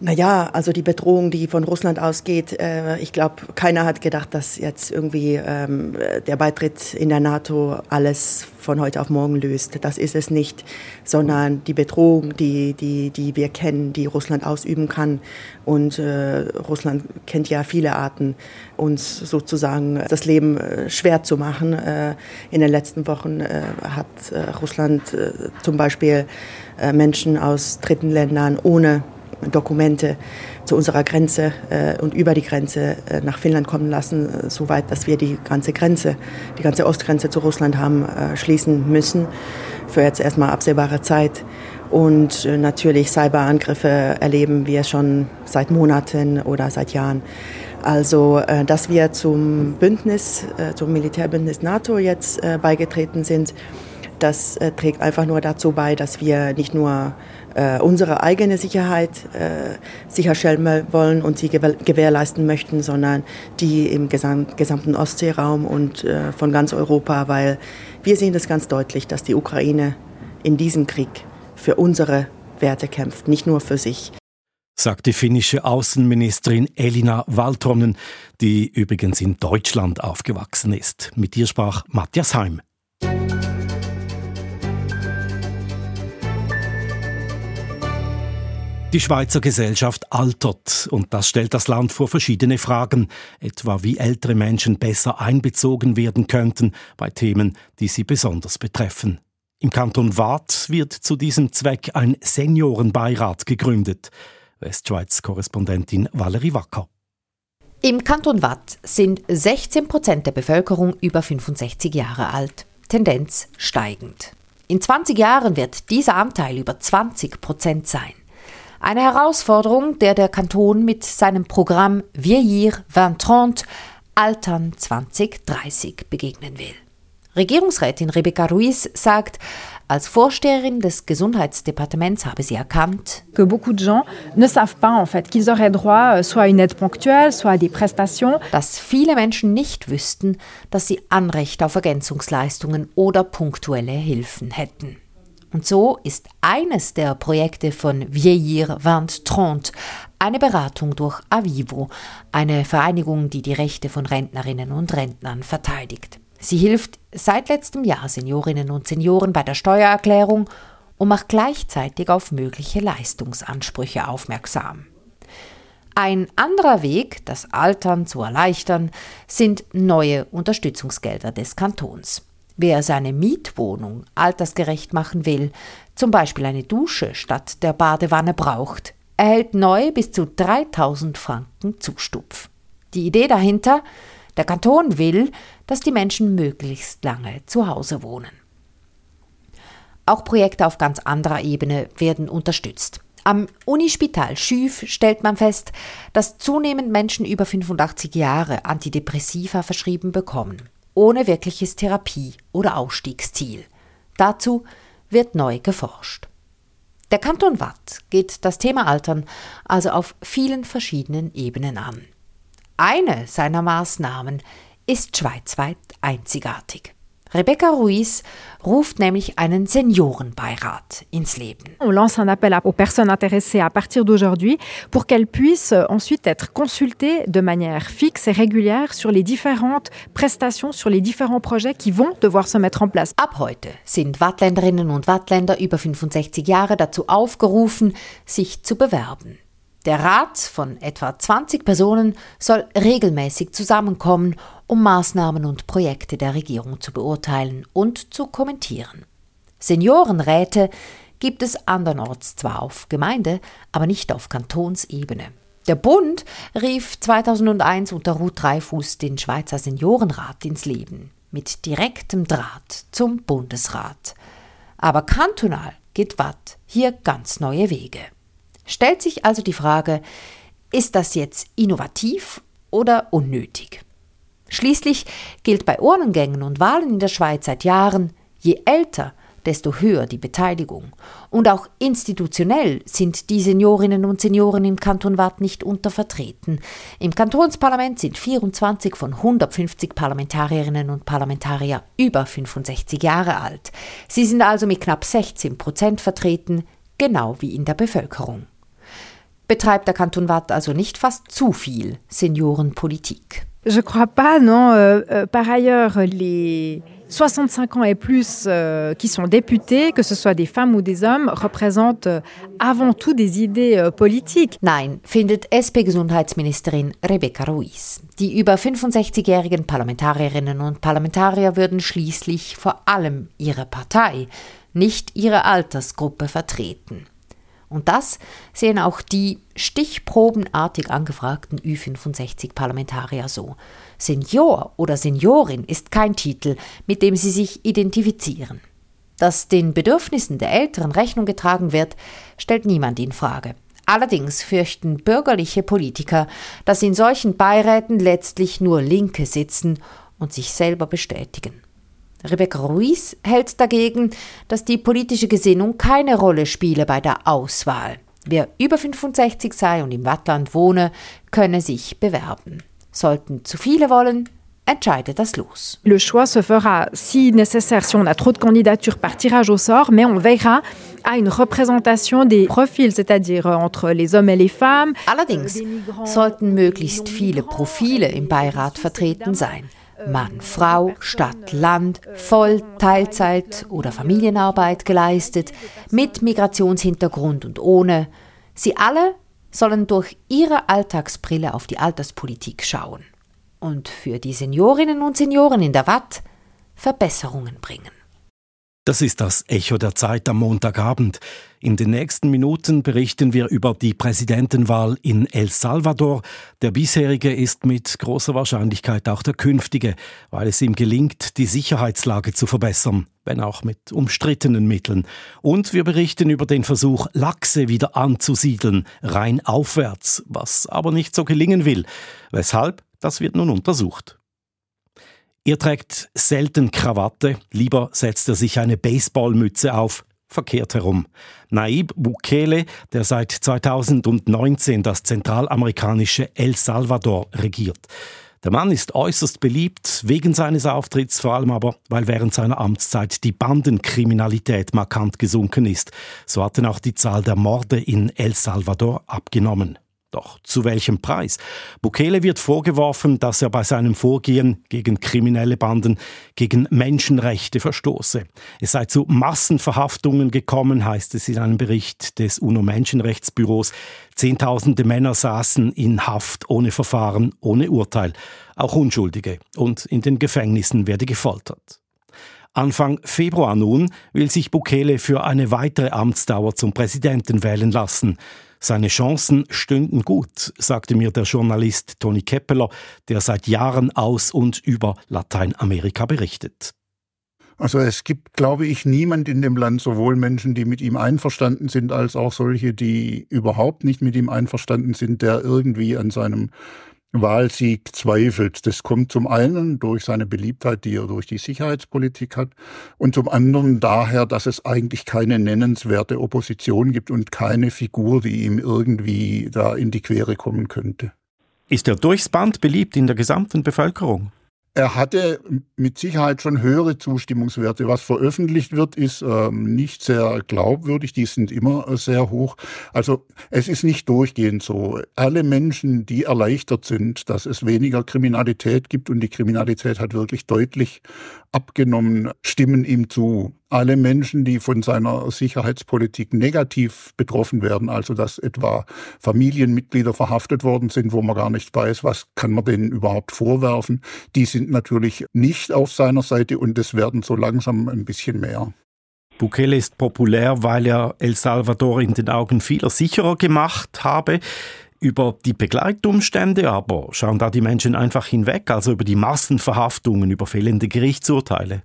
Naja, also die Bedrohung, die von Russland ausgeht, äh, ich glaube, keiner hat gedacht, dass jetzt irgendwie ähm, der Beitritt in der NATO alles von heute auf morgen löst. Das ist es nicht, sondern die Bedrohung, die, die, die wir kennen, die Russland ausüben kann. Und äh, Russland kennt ja viele Arten, uns sozusagen das Leben äh, schwer zu machen. Äh, in den letzten Wochen äh, hat äh, Russland zum Beispiel Menschen aus dritten Ländern ohne Dokumente zu unserer Grenze äh, und über die Grenze äh, nach Finnland kommen lassen, äh, soweit, dass wir die ganze Grenze, die ganze Ostgrenze zu Russland haben äh, schließen müssen für jetzt erstmal absehbare Zeit. Und äh, natürlich Cyberangriffe erleben wir schon seit Monaten oder seit Jahren. Also, dass wir zum Bündnis, zum Militärbündnis NATO jetzt beigetreten sind, das trägt einfach nur dazu bei, dass wir nicht nur äh, unsere eigene Sicherheit äh, sicherstellen wollen und sie gewährleisten möchten, sondern die im gesamten Ostseeraum und äh, von ganz Europa, weil wir sehen das ganz deutlich, dass die Ukraine in diesem Krieg für unsere Werte kämpft, nicht nur für sich sagt die finnische Außenministerin Elina Waltonen, die übrigens in Deutschland aufgewachsen ist. Mit ihr sprach Matthias Heim. Die Schweizer Gesellschaft altert und das stellt das Land vor verschiedene Fragen, etwa wie ältere Menschen besser einbezogen werden könnten bei Themen, die sie besonders betreffen. Im Kanton Waadt wird zu diesem Zweck ein Seniorenbeirat gegründet. Westschweiz-Korrespondentin Valerie Wacker. Im Kanton Waadt sind 16 Prozent der Bevölkerung über 65 Jahre alt. Tendenz steigend. In 20 Jahren wird dieser Anteil über 20 Prozent sein. Eine Herausforderung, der der Kanton mit seinem Programm Vieillir 2030 Altern 2030 begegnen will. Regierungsrätin Rebecca Ruiz sagt, als Vorsteherin des Gesundheitsdepartements habe sie erkannt, que beaucoup de gens ne savent pas en fait qu'ils auraient droit euh, soit à une aide ponctuelle, soit à des prestations, dass viele Menschen nicht wüssten, dass sie Anrecht auf Ergänzungsleistungen oder punktuelle Hilfen hätten. Und so ist eines der Projekte von Vieillir 2030 eine Beratung durch Avivo, eine Vereinigung, die die Rechte von Rentnerinnen und Rentnern verteidigt. Sie hilft seit letztem Jahr Seniorinnen und Senioren bei der Steuererklärung und macht gleichzeitig auf mögliche Leistungsansprüche aufmerksam. Ein anderer Weg, das Altern zu erleichtern, sind neue Unterstützungsgelder des Kantons. Wer seine Mietwohnung altersgerecht machen will, zum Beispiel eine Dusche statt der Badewanne braucht, erhält neu bis zu 3000 Franken Zustupf. Die Idee dahinter, der Kanton will, dass die Menschen möglichst lange zu Hause wohnen. Auch Projekte auf ganz anderer Ebene werden unterstützt. Am Unispital Schüf stellt man fest, dass zunehmend Menschen über 85 Jahre Antidepressiva verschrieben bekommen ohne wirkliches Therapie- oder Ausstiegsziel. Dazu wird neu geforscht. Der Kanton Watt geht das Thema Altern also auf vielen verschiedenen Ebenen an. Eine seiner Maßnahmen ist schweizweit einzigartig. Rebecca Ruiz ruft nämlich einen Seniorenbeirat ins Leben. On lance un appel aux personnes intéressées à partir d'aujourd'hui pour qu'elles puissent ensuite être consultées de manière fixe et régulière sur les différentes prestations, sur les différents projets qui vont devoir se mettre en place. Ab heute sind Wattländerinnen und Wattländer über 65 Jahre dazu aufgerufen, sich zu bewerben. Der Rat von etwa 20 Personen soll regelmäßig zusammenkommen, um Maßnahmen und Projekte der Regierung zu beurteilen und zu kommentieren. Seniorenräte, gibt es andernorts zwar auf Gemeinde, aber nicht auf Kantonsebene. Der Bund rief 2001 unter Ruth Dreifuß den Schweizer Seniorenrat ins Leben, mit direktem Draht zum Bundesrat. Aber kantonal geht Watt hier ganz neue Wege. Stellt sich also die Frage, ist das jetzt innovativ oder unnötig? Schließlich gilt bei Urnengängen und Wahlen in der Schweiz seit Jahren, je älter, desto höher die Beteiligung. Und auch institutionell sind die Seniorinnen und Senioren im Kanton Waadt nicht untervertreten. Im Kantonsparlament sind 24 von 150 Parlamentarierinnen und Parlamentarier über 65 Jahre alt. Sie sind also mit knapp 16 Prozent vertreten, genau wie in der Bevölkerung. Betreibt der Kanton Waadt also nicht fast zu viel Seniorenpolitik? Je crois pas, non. Euh, euh, par ailleurs, les 65 ans et plus euh, qui sont députés, que ce soit des femmes ou des hommes, repräsentent euh, avant tout des idées euh, politiques. Nein, findet SP-Gesundheitsministerin Rebecca Ruiz. Die über 65-jährigen Parlamentarierinnen und Parlamentarier würden schließlich vor allem ihre Partei, nicht ihre Altersgruppe vertreten. Und das sehen auch die stichprobenartig angefragten Ü65-Parlamentarier so. Senior oder Seniorin ist kein Titel, mit dem sie sich identifizieren. Dass den Bedürfnissen der Älteren Rechnung getragen wird, stellt niemand in Frage. Allerdings fürchten bürgerliche Politiker, dass in solchen Beiräten letztlich nur Linke sitzen und sich selber bestätigen. Rebecca Ruiz hält dagegen, dass die politische Gesinnung keine Rolle spiele bei der Auswahl. Wer über 65 sei und im Wattland wohne, könne sich bewerben. Sollten zu viele wollen, entscheidet das los. Le choix se fera, si nécessaire, si on a trop de candidatures, par tirage au sort, mais on veillera à une représentation des profils, c'est-à-dire entre les hommes et les femmes. Allerdings sollten möglichst viele Profile im Beirat vertreten sein. Mann, Frau, Stadt, Land, Voll-, Teilzeit oder Familienarbeit geleistet, mit Migrationshintergrund und ohne. Sie alle sollen durch ihre Alltagsbrille auf die Alterspolitik schauen und für die Seniorinnen und Senioren in der Watt Verbesserungen bringen. Das ist das Echo der Zeit am Montagabend. In den nächsten Minuten berichten wir über die Präsidentenwahl in El Salvador. Der bisherige ist mit großer Wahrscheinlichkeit auch der künftige, weil es ihm gelingt, die Sicherheitslage zu verbessern, wenn auch mit umstrittenen Mitteln. Und wir berichten über den Versuch, Lachse wieder anzusiedeln, rein aufwärts, was aber nicht so gelingen will. Weshalb? Das wird nun untersucht. Er trägt selten Krawatte, lieber setzt er sich eine Baseballmütze auf, verkehrt herum. Naib Bukele, der seit 2019 das zentralamerikanische El Salvador regiert. Der Mann ist äußerst beliebt, wegen seines Auftritts, vor allem aber, weil während seiner Amtszeit die Bandenkriminalität markant gesunken ist. So hatten auch die Zahl der Morde in El Salvador abgenommen. Doch zu welchem Preis? Bukele wird vorgeworfen, dass er bei seinem Vorgehen gegen kriminelle Banden gegen Menschenrechte verstoße. Es sei zu Massenverhaftungen gekommen, heißt es in einem Bericht des UNO-Menschenrechtsbüros. Zehntausende Männer saßen in Haft ohne Verfahren, ohne Urteil. Auch Unschuldige. Und in den Gefängnissen werde gefoltert. Anfang Februar nun will sich Bukele für eine weitere Amtsdauer zum Präsidenten wählen lassen. Seine Chancen stünden gut, sagte mir der Journalist Toni Keppeler, der seit Jahren aus und über Lateinamerika berichtet. Also es gibt, glaube ich, niemand in dem Land, sowohl Menschen, die mit ihm einverstanden sind, als auch solche, die überhaupt nicht mit ihm einverstanden sind, der irgendwie an seinem Wahlsieg zweifelt. Das kommt zum einen durch seine Beliebtheit, die er durch die Sicherheitspolitik hat, und zum anderen daher, dass es eigentlich keine nennenswerte Opposition gibt und keine Figur, die ihm irgendwie da in die Quere kommen könnte. Ist er durchs Band beliebt in der gesamten Bevölkerung? Er hatte mit Sicherheit schon höhere Zustimmungswerte. Was veröffentlicht wird, ist ähm, nicht sehr glaubwürdig. Die sind immer äh, sehr hoch. Also es ist nicht durchgehend so. Alle Menschen, die erleichtert sind, dass es weniger Kriminalität gibt und die Kriminalität hat wirklich deutlich abgenommen, stimmen ihm zu alle Menschen, die von seiner Sicherheitspolitik negativ betroffen werden, also dass etwa Familienmitglieder verhaftet worden sind, wo man gar nicht weiß, was kann man denen überhaupt vorwerfen, die sind natürlich nicht auf seiner Seite und es werden so langsam ein bisschen mehr. Bukele ist populär, weil er El Salvador in den Augen vieler sicherer gemacht habe. Über die Begleitumstände aber schauen da die Menschen einfach hinweg, also über die Massenverhaftungen, über fehlende Gerichtsurteile.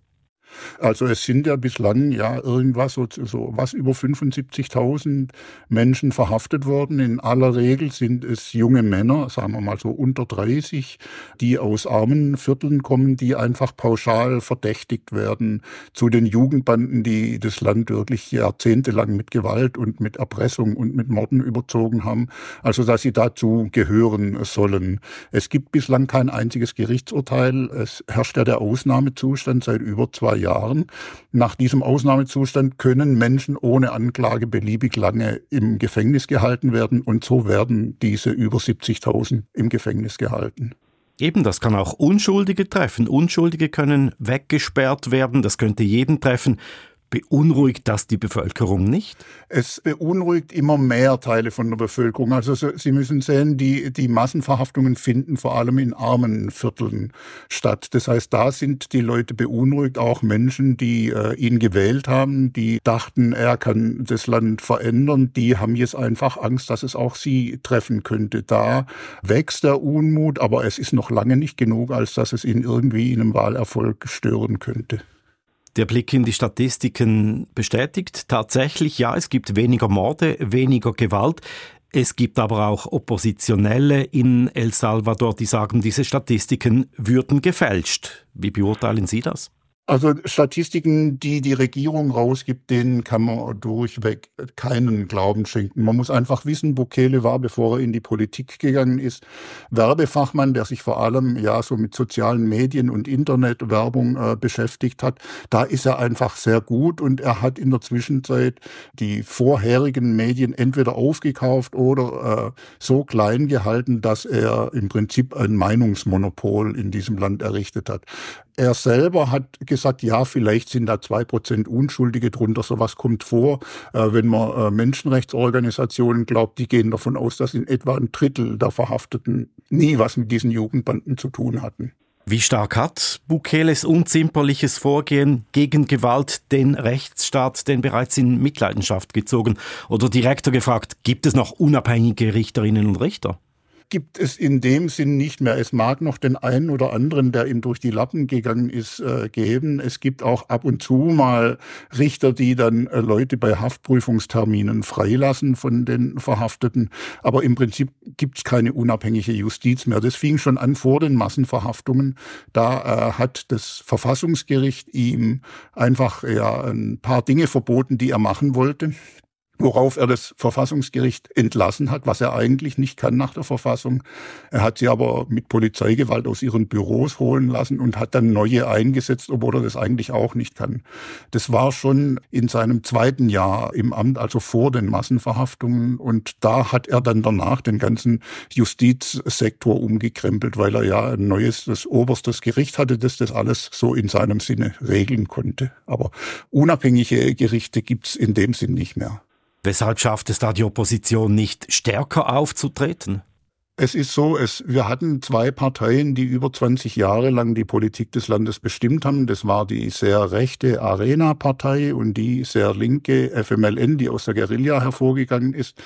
Also es sind ja bislang ja irgendwas so, so was über 75.000 Menschen verhaftet worden. In aller Regel sind es junge Männer, sagen wir mal so unter 30, die aus armen Vierteln kommen, die einfach pauschal verdächtigt werden zu den Jugendbanden, die das Land wirklich jahrzehntelang mit Gewalt und mit Erpressung und mit Morden überzogen haben. Also dass sie dazu gehören sollen. Es gibt bislang kein einziges Gerichtsurteil. Es herrscht ja der Ausnahmezustand seit über zwei Jahren. Nach diesem Ausnahmezustand können Menschen ohne Anklage beliebig lange im Gefängnis gehalten werden und so werden diese über 70.000 im Gefängnis gehalten. Eben, das kann auch Unschuldige treffen. Unschuldige können weggesperrt werden, das könnte jeden treffen. Beunruhigt das die Bevölkerung nicht? Es beunruhigt immer mehr Teile von der Bevölkerung. Also Sie müssen sehen, die, die Massenverhaftungen finden vor allem in armen Vierteln statt. Das heißt, da sind die Leute beunruhigt, auch Menschen, die äh, ihn gewählt haben, die dachten, er kann das Land verändern, die haben jetzt einfach Angst, dass es auch sie treffen könnte. Da wächst der Unmut, aber es ist noch lange nicht genug, als dass es ihn irgendwie in einem Wahlerfolg stören könnte. Der Blick in die Statistiken bestätigt tatsächlich, ja, es gibt weniger Morde, weniger Gewalt. Es gibt aber auch Oppositionelle in El Salvador, die sagen, diese Statistiken würden gefälscht. Wie beurteilen Sie das? Also Statistiken, die die Regierung rausgibt, denen kann man durchweg keinen Glauben schenken. Man muss einfach wissen, Bukele war, bevor er in die Politik gegangen ist, Werbefachmann, der sich vor allem ja so mit sozialen Medien und Internetwerbung äh, beschäftigt hat. Da ist er einfach sehr gut und er hat in der Zwischenzeit die vorherigen Medien entweder aufgekauft oder äh, so klein gehalten, dass er im Prinzip ein Meinungsmonopol in diesem Land errichtet hat. Er selber hat gesagt, ja, vielleicht sind da zwei Prozent Unschuldige drunter, sowas kommt vor. Äh, wenn man äh, Menschenrechtsorganisationen glaubt, die gehen davon aus, dass in etwa ein Drittel der Verhafteten nie was mit diesen Jugendbanden zu tun hatten. Wie stark hat Bukeles unzimperliches Vorgehen gegen Gewalt den Rechtsstaat denn bereits in Mitleidenschaft gezogen? Oder direkter gefragt, gibt es noch unabhängige Richterinnen und Richter? Gibt es in dem Sinn nicht mehr. Es mag noch den einen oder anderen, der ihm durch die Lappen gegangen ist, äh, geben. Es gibt auch ab und zu mal Richter, die dann äh, Leute bei Haftprüfungsterminen freilassen von den Verhafteten. Aber im Prinzip gibt es keine unabhängige Justiz mehr. Das fing schon an vor den Massenverhaftungen. Da äh, hat das Verfassungsgericht ihm einfach ja ein paar Dinge verboten, die er machen wollte worauf er das Verfassungsgericht entlassen hat, was er eigentlich nicht kann nach der Verfassung. Er hat sie aber mit Polizeigewalt aus ihren Büros holen lassen und hat dann neue eingesetzt, obwohl er das eigentlich auch nicht kann. Das war schon in seinem zweiten Jahr im Amt, also vor den Massenverhaftungen. Und da hat er dann danach den ganzen Justizsektor umgekrempelt, weil er ja ein neues, das oberstes Gericht hatte, das das alles so in seinem Sinne regeln konnte. Aber unabhängige Gerichte gibt's in dem Sinn nicht mehr. Weshalb schafft es da die Opposition nicht stärker aufzutreten? Es ist so, es, wir hatten zwei Parteien, die über 20 Jahre lang die Politik des Landes bestimmt haben. Das war die sehr rechte Arena-Partei und die sehr linke FMLN, die aus der Guerilla hervorgegangen ist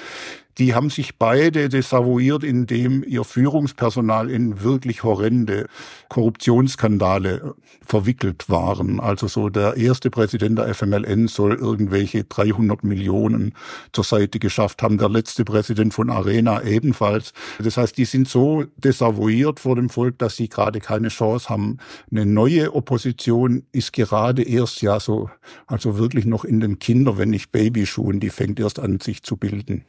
die haben sich beide desavouiert, indem ihr Führungspersonal in wirklich horrende Korruptionsskandale verwickelt waren. Also so der erste Präsident der FMLN soll irgendwelche 300 Millionen zur Seite geschafft haben, der letzte Präsident von Arena ebenfalls. Das heißt, die sind so desavouiert vor dem Volk, dass sie gerade keine Chance haben. Eine neue Opposition ist gerade erst ja so, also wirklich noch in den Kinder, wenn nicht Babyschuhen, die fängt erst an, sich zu bilden.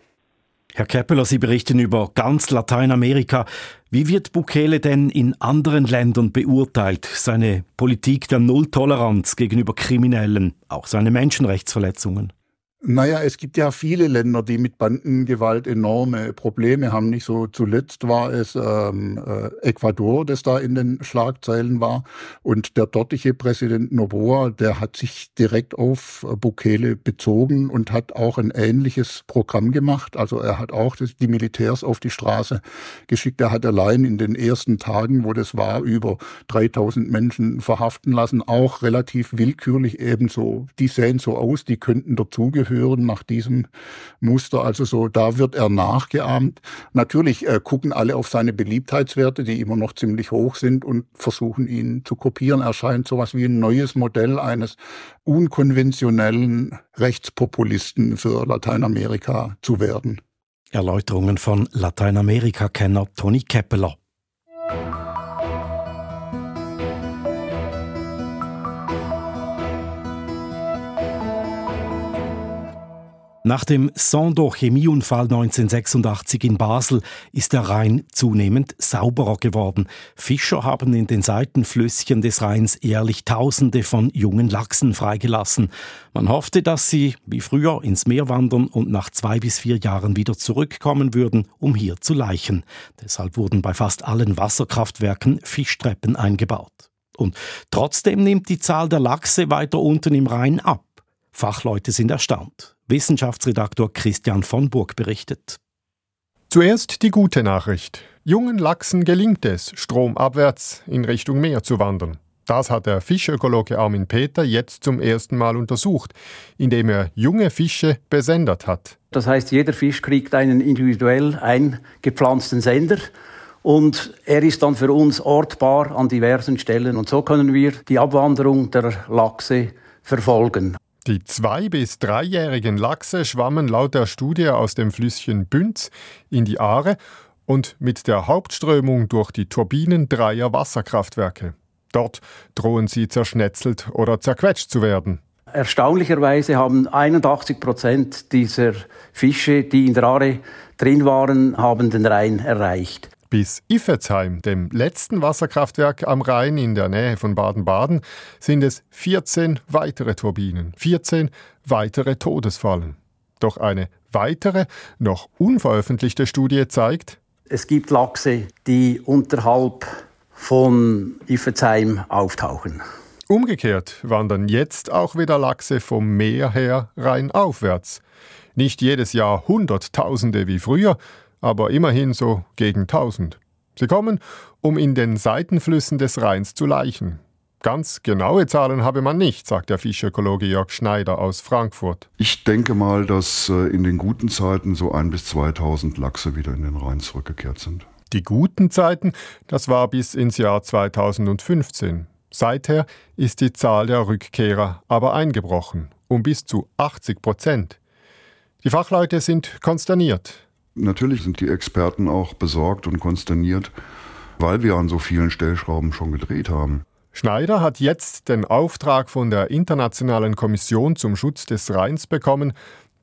Herr Keppeler, Sie berichten über ganz Lateinamerika. Wie wird Bukele denn in anderen Ländern beurteilt? Seine Politik der Nulltoleranz gegenüber Kriminellen, auch seine Menschenrechtsverletzungen? Naja, es gibt ja viele Länder, die mit Bandengewalt enorme Probleme haben. Nicht so zuletzt war es ähm, äh, Ecuador, das da in den Schlagzeilen war. Und der dortige Präsident Noboa, der hat sich direkt auf Bukele bezogen und hat auch ein ähnliches Programm gemacht. Also er hat auch das, die Militärs auf die Straße geschickt. Er hat allein in den ersten Tagen, wo das war, über 3000 Menschen verhaften lassen. Auch relativ willkürlich ebenso. Die sehen so aus, die könnten dazugehören hören nach diesem Muster. Also so, da wird er nachgeahmt. Natürlich äh, gucken alle auf seine Beliebtheitswerte, die immer noch ziemlich hoch sind und versuchen ihn zu kopieren. Er scheint sowas wie ein neues Modell eines unkonventionellen Rechtspopulisten für Lateinamerika zu werden. Erläuterungen von Lateinamerika-Kenner Toni Keppeler. Nach dem Sando-Chemieunfall 1986 in Basel ist der Rhein zunehmend sauberer geworden. Fischer haben in den Seitenflüsschen des Rheins jährlich Tausende von jungen Lachsen freigelassen. Man hoffte, dass sie wie früher ins Meer wandern und nach zwei bis vier Jahren wieder zurückkommen würden, um hier zu laichen. Deshalb wurden bei fast allen Wasserkraftwerken Fischtreppen eingebaut. Und trotzdem nimmt die Zahl der Lachse weiter unten im Rhein ab. Fachleute sind erstaunt. Wissenschaftsredaktor Christian von Burg berichtet. Zuerst die gute Nachricht. Jungen Lachsen gelingt es, stromabwärts in Richtung Meer zu wandern. Das hat der Fischökologe Armin Peter jetzt zum ersten Mal untersucht, indem er junge Fische besendet hat. Das heißt, jeder Fisch kriegt einen individuell eingepflanzten Sender und er ist dann für uns ortbar an diversen Stellen und so können wir die Abwanderung der Lachse verfolgen. Die zwei- bis dreijährigen Lachse schwammen laut der Studie aus dem Flüsschen Bünz in die Aare und mit der Hauptströmung durch die Turbinen dreier Wasserkraftwerke. Dort drohen sie zerschnetzelt oder zerquetscht zu werden. Erstaunlicherweise haben 81 Prozent dieser Fische, die in der Aare drin waren, haben den Rhein erreicht. Bis Iffezheim, dem letzten Wasserkraftwerk am Rhein in der Nähe von Baden-Baden, sind es 14 weitere Turbinen, 14 weitere Todesfallen. Doch eine weitere, noch unveröffentlichte Studie zeigt, es gibt Lachse, die unterhalb von Iffezheim auftauchen. Umgekehrt wandern jetzt auch wieder Lachse vom Meer her rheinaufwärts. Nicht jedes Jahr Hunderttausende wie früher, aber immerhin so gegen 1000. Sie kommen, um in den Seitenflüssen des Rheins zu laichen. Ganz genaue Zahlen habe man nicht, sagt der Fischökologe Jörg Schneider aus Frankfurt. Ich denke mal, dass äh, in den guten Zeiten so ein bis 2000 Lachse wieder in den Rhein zurückgekehrt sind. Die guten Zeiten, das war bis ins Jahr 2015. Seither ist die Zahl der Rückkehrer aber eingebrochen, um bis zu 80 Prozent. Die Fachleute sind konsterniert. Natürlich sind die Experten auch besorgt und konsterniert, weil wir an so vielen Stellschrauben schon gedreht haben. Schneider hat jetzt den Auftrag von der Internationalen Kommission zum Schutz des Rheins bekommen,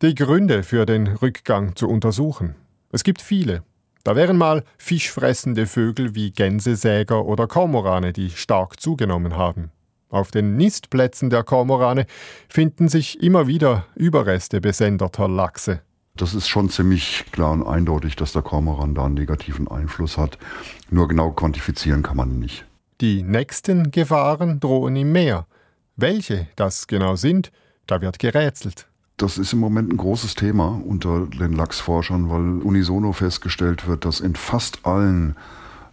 die Gründe für den Rückgang zu untersuchen. Es gibt viele. Da wären mal fischfressende Vögel wie Gänsesäger oder Kormorane, die stark zugenommen haben. Auf den Nistplätzen der Kormorane finden sich immer wieder Überreste besenderter Lachse. Das ist schon ziemlich klar und eindeutig, dass der Kormoran da einen negativen Einfluss hat. Nur genau quantifizieren kann man nicht. Die nächsten Gefahren drohen im Meer. Welche das genau sind, da wird gerätselt. Das ist im Moment ein großes Thema unter den Lachsforschern, weil unisono festgestellt wird, dass in fast allen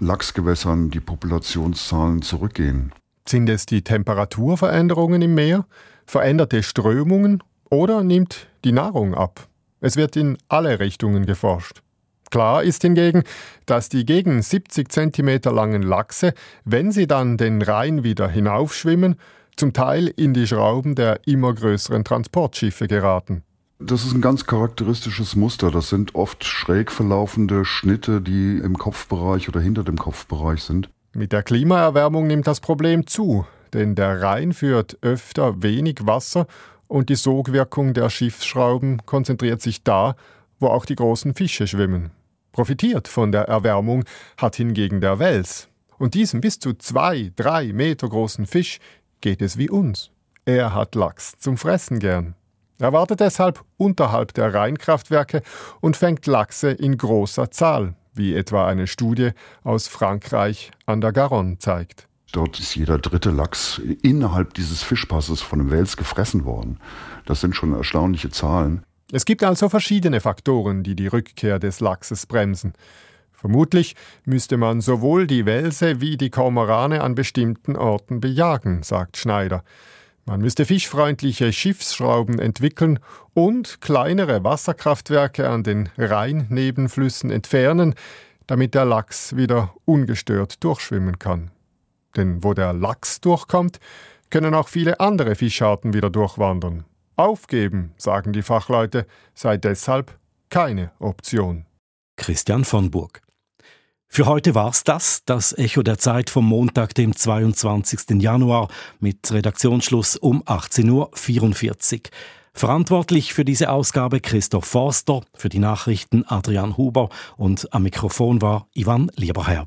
Lachsgewässern die Populationszahlen zurückgehen. Sind es die Temperaturveränderungen im Meer, veränderte Strömungen oder nimmt die Nahrung ab? Es wird in alle Richtungen geforscht. Klar ist hingegen, dass die gegen 70 cm langen Lachse, wenn sie dann den Rhein wieder hinaufschwimmen, zum Teil in die Schrauben der immer größeren Transportschiffe geraten. Das ist ein ganz charakteristisches Muster. Das sind oft schräg verlaufende Schnitte, die im Kopfbereich oder hinter dem Kopfbereich sind. Mit der Klimaerwärmung nimmt das Problem zu, denn der Rhein führt öfter wenig Wasser und die Sogwirkung der Schiffsschrauben konzentriert sich da, wo auch die großen Fische schwimmen. Profitiert von der Erwärmung hat hingegen der Wels. Und diesem bis zu zwei, drei Meter großen Fisch geht es wie uns. Er hat Lachs zum Fressen gern. Er wartet deshalb unterhalb der Rheinkraftwerke und fängt Lachse in großer Zahl, wie etwa eine Studie aus Frankreich an der Garonne zeigt. Dort ist jeder dritte Lachs innerhalb dieses Fischpasses von dem Wels gefressen worden. Das sind schon erstaunliche Zahlen. Es gibt also verschiedene Faktoren, die die Rückkehr des Lachses bremsen. Vermutlich müsste man sowohl die Welse wie die Kormorane an bestimmten Orten bejagen, sagt Schneider. Man müsste fischfreundliche Schiffsschrauben entwickeln und kleinere Wasserkraftwerke an den Rheinnebenflüssen entfernen, damit der Lachs wieder ungestört durchschwimmen kann. Denn wo der Lachs durchkommt, können auch viele andere Fischarten wieder durchwandern. Aufgeben, sagen die Fachleute, sei deshalb keine Option. Christian von Burg. Für heute war's das, das Echo der Zeit vom Montag, dem 22. Januar mit Redaktionsschluss um 18.44 Uhr. Verantwortlich für diese Ausgabe Christoph Forster, für die Nachrichten Adrian Huber und am Mikrofon war Ivan Lieberherr.